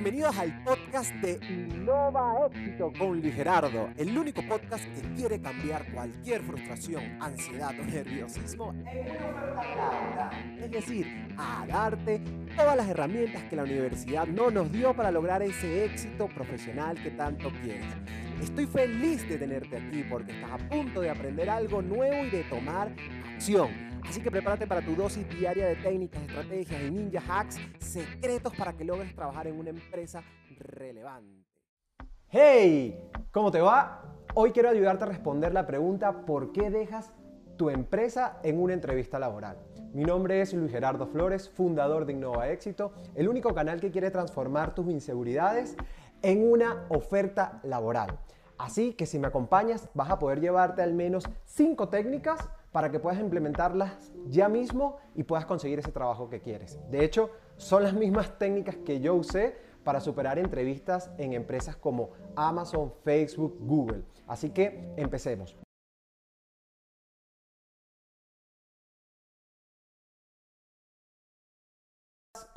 Bienvenidos al podcast de Innova Éxito con Luis Gerardo, el único podcast que quiere cambiar cualquier frustración, ansiedad o nerviosismo en una Es decir, a darte todas las herramientas que la universidad no nos dio para lograr ese éxito profesional que tanto quieres. Estoy feliz de tenerte aquí porque estás a punto de aprender algo nuevo y de tomar acción. Así que prepárate para tu dosis diaria de técnicas, estrategias y ninja hacks secretos para que logres trabajar en una empresa relevante. ¡Hey! ¿Cómo te va? Hoy quiero ayudarte a responder la pregunta ¿por qué dejas tu empresa en una entrevista laboral? Mi nombre es Luis Gerardo Flores, fundador de Innova Éxito, el único canal que quiere transformar tus inseguridades en una oferta laboral. Así que si me acompañas vas a poder llevarte al menos 5 técnicas para que puedas implementarlas ya mismo y puedas conseguir ese trabajo que quieres. De hecho, son las mismas técnicas que yo usé para superar entrevistas en empresas como Amazon, Facebook, Google. Así que empecemos.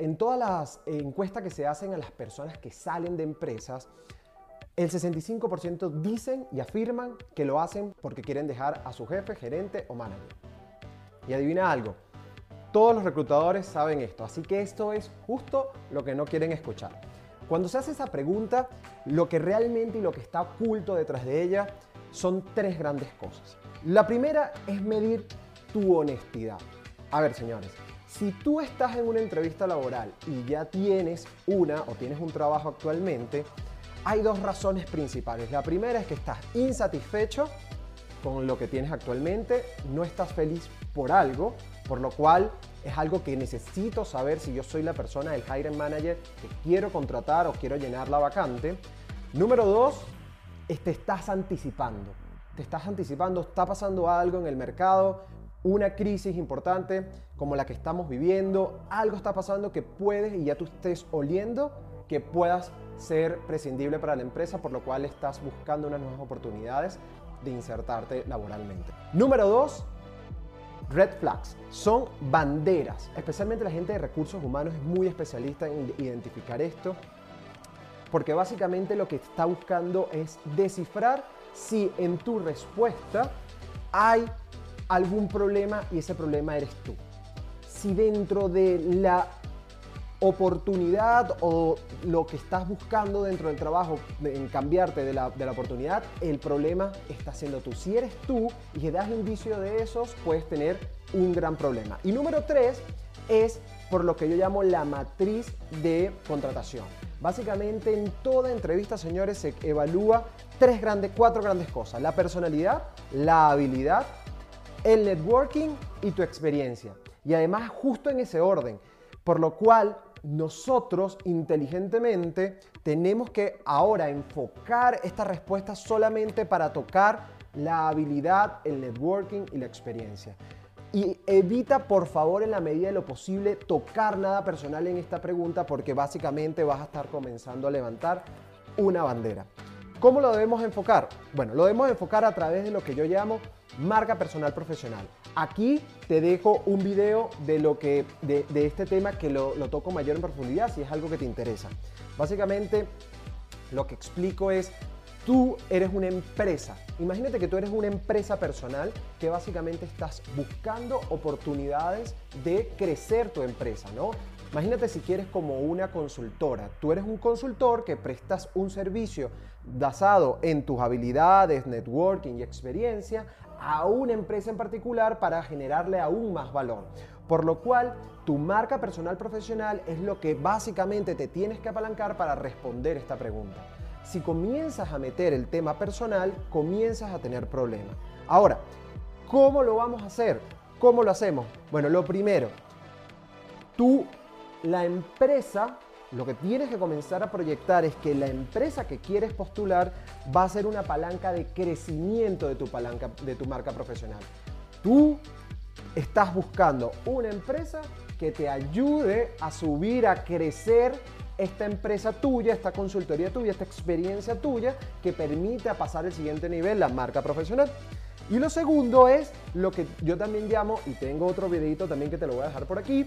En todas las encuestas que se hacen a las personas que salen de empresas, el 65% dicen y afirman que lo hacen porque quieren dejar a su jefe, gerente o manager. Y adivina algo, todos los reclutadores saben esto, así que esto es justo lo que no quieren escuchar. Cuando se hace esa pregunta, lo que realmente y lo que está oculto detrás de ella son tres grandes cosas. La primera es medir tu honestidad. A ver, señores, si tú estás en una entrevista laboral y ya tienes una o tienes un trabajo actualmente, hay dos razones principales. La primera es que estás insatisfecho con lo que tienes actualmente, no estás feliz por algo, por lo cual es algo que necesito saber si yo soy la persona del hiring manager que quiero contratar o quiero llenar la vacante. Número dos, te estás anticipando. Te estás anticipando, está pasando algo en el mercado, una crisis importante como la que estamos viviendo, algo está pasando que puedes y ya tú estés oliendo que puedas ser prescindible para la empresa, por lo cual estás buscando unas nuevas oportunidades de insertarte laboralmente. Número dos, red flags. Son banderas. Especialmente la gente de recursos humanos es muy especialista en identificar esto, porque básicamente lo que está buscando es descifrar si en tu respuesta hay algún problema y ese problema eres tú. Si dentro de la oportunidad o lo que estás buscando dentro del trabajo en cambiarte de la, de la, oportunidad, el problema está siendo tú. Si eres tú y que das indicio de esos, puedes tener un gran problema. Y número tres es por lo que yo llamo la matriz de contratación. Básicamente en toda entrevista, señores, se evalúa tres grandes, cuatro grandes cosas. La personalidad, la habilidad, el networking y tu experiencia. Y además justo en ese orden. Por lo cual nosotros inteligentemente tenemos que ahora enfocar esta respuesta solamente para tocar la habilidad, el networking y la experiencia. Y evita, por favor, en la medida de lo posible, tocar nada personal en esta pregunta porque básicamente vas a estar comenzando a levantar una bandera. ¿Cómo lo debemos enfocar? Bueno, lo debemos enfocar a través de lo que yo llamo marca personal profesional. Aquí te dejo un video de, lo que, de, este tema que lo, lo toco mayor en profundidad si es algo que te interesa. Básicamente lo que explico es tú eres una empresa. Imagínate que tú eres una empresa personal que básicamente estás buscando oportunidades de crecer tu empresa, ¿no? Imagínate si quieres como una consultora. Tú eres un consultor que prestas un servicio basado en tus habilidades, networking y experiencia a una empresa en particular para generarle aún más valor. Por lo cual, tu marca personal profesional es lo que básicamente te tienes que apalancar para responder esta pregunta. Si comienzas a meter el tema personal, comienzas a tener problemas. Ahora, ¿cómo lo vamos a hacer? ¿Cómo lo hacemos? Bueno, lo primero, tú, la empresa lo que tienes que comenzar a proyectar es que la empresa que quieres postular va a ser una palanca de crecimiento de tu, palanca, de tu marca profesional. Tú estás buscando una empresa que te ayude a subir, a crecer esta empresa tuya, esta consultoría tuya, esta experiencia tuya que permite a pasar el siguiente nivel, la marca profesional. Y lo segundo es lo que yo también llamo, y tengo otro videito también que te lo voy a dejar por aquí,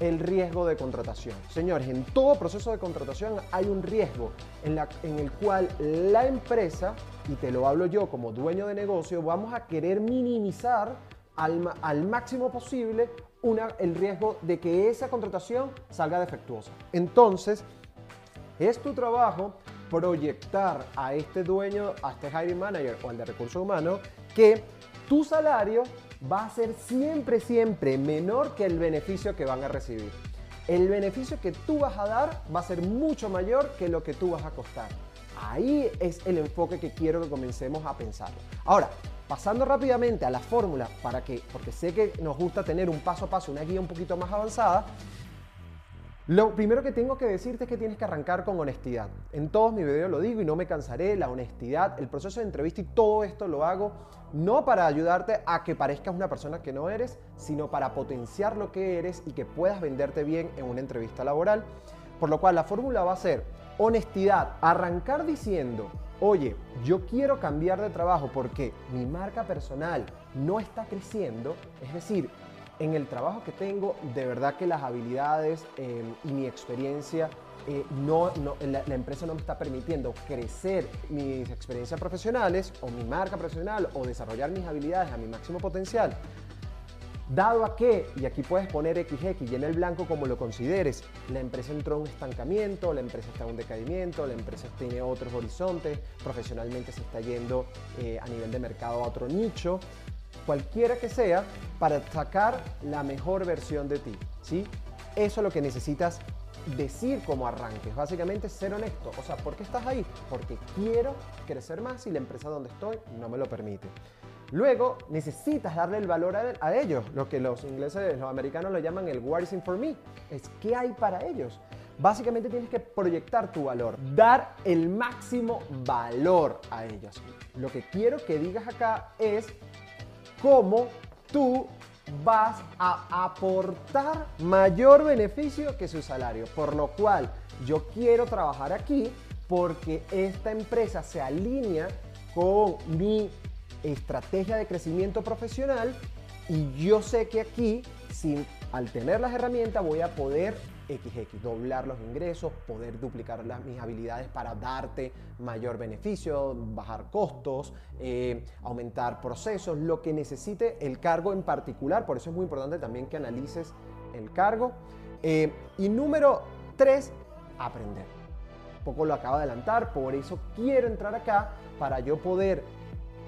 el riesgo de contratación. Señores, en todo proceso de contratación hay un riesgo en, la, en, el cual la empresa, y te lo hablo yo como dueño de negocio, vamos a querer minimizar al, al máximo posible una, el riesgo de que esa contratación salga defectuosa. Entonces, es tu trabajo proyectar a este dueño, a este hiring manager o al de recursos humanos, que tu salario va a ser siempre, siempre menor que el beneficio que van a recibir. El beneficio que tú vas a dar va a ser mucho mayor que lo que tú vas a costar. Ahí es el enfoque que quiero que comencemos a pensar. Ahora, pasando rápidamente a la fórmula, para que, porque sé que nos gusta tener un paso a paso, una guía un poquito más avanzada, lo primero que tengo que decirte es que tienes que arrancar con honestidad. En todos mis videos lo digo y no me cansaré, la honestidad, el proceso de entrevista y todo esto lo hago no para ayudarte a que parezcas una persona que no eres, sino para potenciar lo que eres y que puedas venderte bien en una entrevista laboral. Por lo cual la fórmula va a ser honestidad, arrancar diciendo, oye, yo quiero cambiar de trabajo porque mi marca personal no está creciendo, es decir, en el trabajo que tengo, de verdad que las habilidades eh, y mi experiencia, eh, no, la, la, empresa no me está permitiendo crecer mis experiencias profesionales o mi marca profesional o desarrollar mis habilidades a mi máximo potencial. Dado a que, y aquí puedes poner XX y en el blanco como lo consideres, la empresa entró en un estancamiento, la empresa está en un decaimiento, la empresa tiene otros horizontes, profesionalmente se está yendo eh, a nivel de mercado a otro nicho, cualquiera que sea, para sacar la mejor versión de ti. ¿sí? Eso es lo que necesitas decir como arranques, básicamente ser honesto. O sea, ¿por qué estás ahí? Porque quiero crecer más y la empresa donde estoy no me lo permite. Luego necesitas darle el valor a, ellos, lo que los ingleses, los americanos lo llaman el what is in for me, es qué hay para ellos. Básicamente tienes que proyectar tu valor, dar el máximo valor a ellos. Lo que quiero que digas acá es cómo tú vas a aportar mayor beneficio que su salario. Por lo cual yo quiero trabajar aquí porque esta empresa se alinea con mi estrategia de crecimiento profesional y yo sé que aquí, sin, al tener las herramientas, voy a poder XX, doblar los ingresos, poder duplicar las, mis habilidades para darte mayor beneficio, bajar costos, eh, aumentar procesos, lo que necesite el cargo en particular. Por eso es muy importante también que analices el cargo. Eh, y número tres, aprender. Poco lo acabo de adelantar, por eso quiero entrar acá para yo poder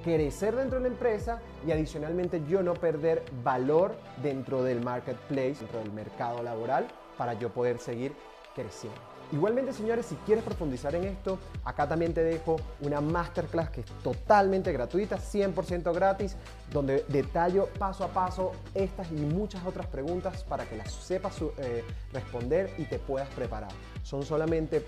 crecer dentro de la empresa y adicionalmente yo no perder valor dentro del marketplace, dentro del mercado laboral para yo poder seguir creciendo. Igualmente, señores, si quieres profundizar en esto, acá también te dejo una masterclass que es totalmente gratuita, 100% gratis, donde detallo paso a paso estas y muchas otras preguntas para que las sepas eh, responder y te puedas preparar. Son solamente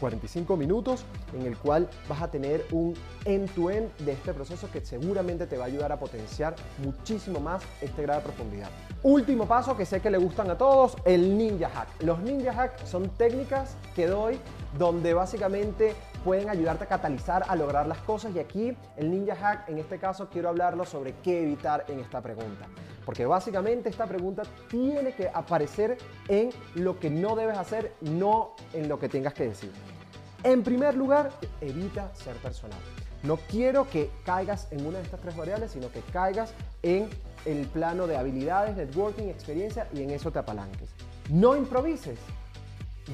45 minutos en el cual vas a tener un end-to-end de este proceso que seguramente te va a ayudar a potenciar muchísimo más este grado de profundidad. Último paso que sé que le gustan a todos, el ninja hack. Los ninja hack son técnicas que doy donde básicamente pueden ayudarte a catalizar a lograr las cosas y aquí el ninja hack en este caso quiero hablarlo sobre qué evitar en esta pregunta. Porque básicamente esta pregunta tiene que aparecer en lo que no debes hacer, no en lo que tengas que decir. En primer lugar, evita ser personal. No quiero que caigas en una de estas tres variables, sino que caigas en el plano de habilidades, networking, experiencia y en eso te apalanques. No improvises.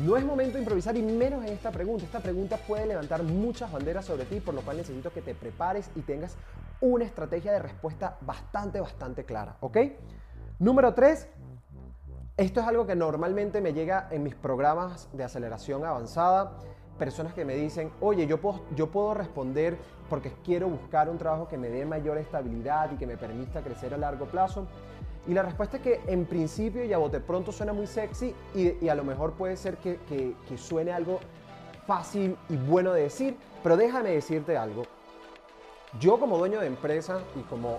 No es momento de improvisar y menos en esta pregunta. Esta pregunta puede levantar muchas banderas sobre ti, por lo cual necesito que te prepares y tengas una estrategia de respuesta bastante, bastante clara. ¿Ok? Número tres, esto es algo que normalmente me llega en mis programas de aceleración avanzada personas que me dicen, oye, yo puedo, yo puedo responder porque quiero buscar un trabajo que me dé mayor estabilidad y que me permita crecer a largo plazo. Y la respuesta es que en principio y a bote pronto suena muy sexy y, a lo mejor puede ser que, que, que suene algo fácil y bueno de decir, pero déjame decirte algo. Yo como dueño de empresa y como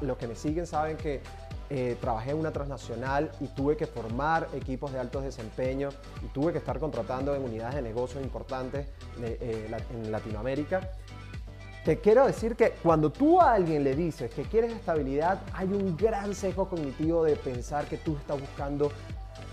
los que me siguen saben que eh, trabajé en una transnacional y tuve que formar equipos de alto desempeño y tuve que estar contratando en unidades de negocios importantes eh, en Latinoamérica. Te quiero decir que cuando tú a alguien le dices que quieres estabilidad, hay un gran sesgo cognitivo de pensar que tú estás buscando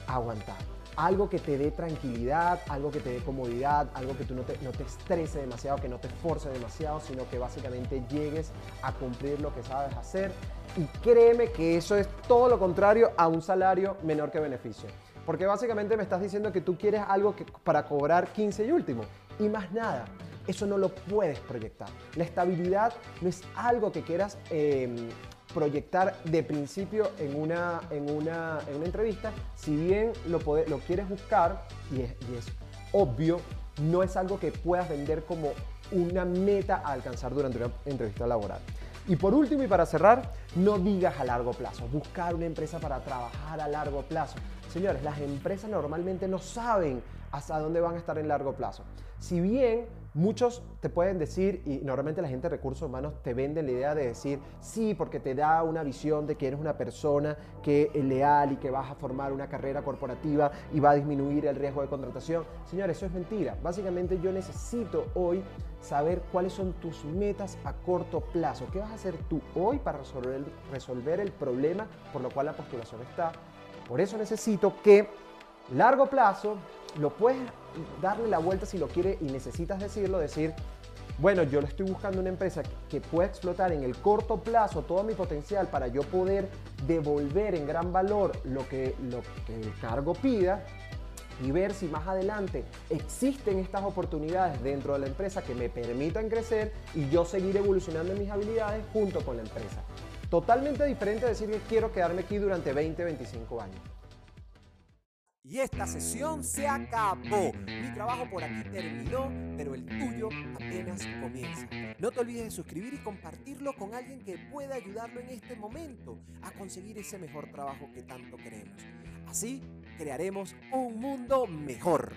aguantar. Algo que te dé tranquilidad, algo que te dé comodidad, algo que tú no te, no te estrese demasiado, que no te esforce demasiado, sino que básicamente llegues a cumplir lo que sabes hacer. Y créeme que eso es todo lo contrario a un salario menor que beneficio. Porque básicamente me estás diciendo que tú quieres algo que, para cobrar 15 y último. Y más nada. Eso no lo puedes proyectar. La estabilidad no es algo que quieras em, proyectar de principio en una, en una, en una entrevista. Si bien lo, lo quieres buscar, y es, y es obvio, no es algo que puedas vender como una meta a alcanzar durante una entrevista laboral. Y por último y para cerrar, no digas a largo plazo, buscar una empresa para trabajar a largo plazo. Señores, las empresas normalmente no saben hasta dónde van a estar en largo plazo. Si bien Muchos te pueden decir, y normalmente la gente de recursos humanos te vende la idea de decir, sí, porque te da una visión de que eres una persona que es leal y que vas a formar una carrera corporativa y va a disminuir el riesgo de contratación. Señores, eso es mentira. Básicamente yo necesito hoy saber cuáles son tus metas a corto plazo. ¿Qué vas a hacer tú hoy para resolver, resolver el problema por lo cual la postulación está? Por eso necesito que largo plazo lo puedes darle la vuelta si lo quieres y necesitas decirlo, decir, bueno, yo le estoy buscando una empresa que pueda explotar en el corto plazo todo mi potencial para yo poder devolver en gran valor lo que, lo que el cargo pida y ver si más adelante existen estas oportunidades dentro de la empresa que me permitan crecer y yo seguir evolucionando mis habilidades junto con la empresa. Totalmente diferente decir que quiero quedarme aquí durante 20, 25 años. Y esta sesión se acabó. Mi trabajo por aquí terminó, pero el tuyo apenas comienza. No te olvides de suscribir y compartirlo con alguien que pueda ayudarlo en este momento a conseguir ese mejor trabajo que tanto queremos. Así crearemos un mundo mejor.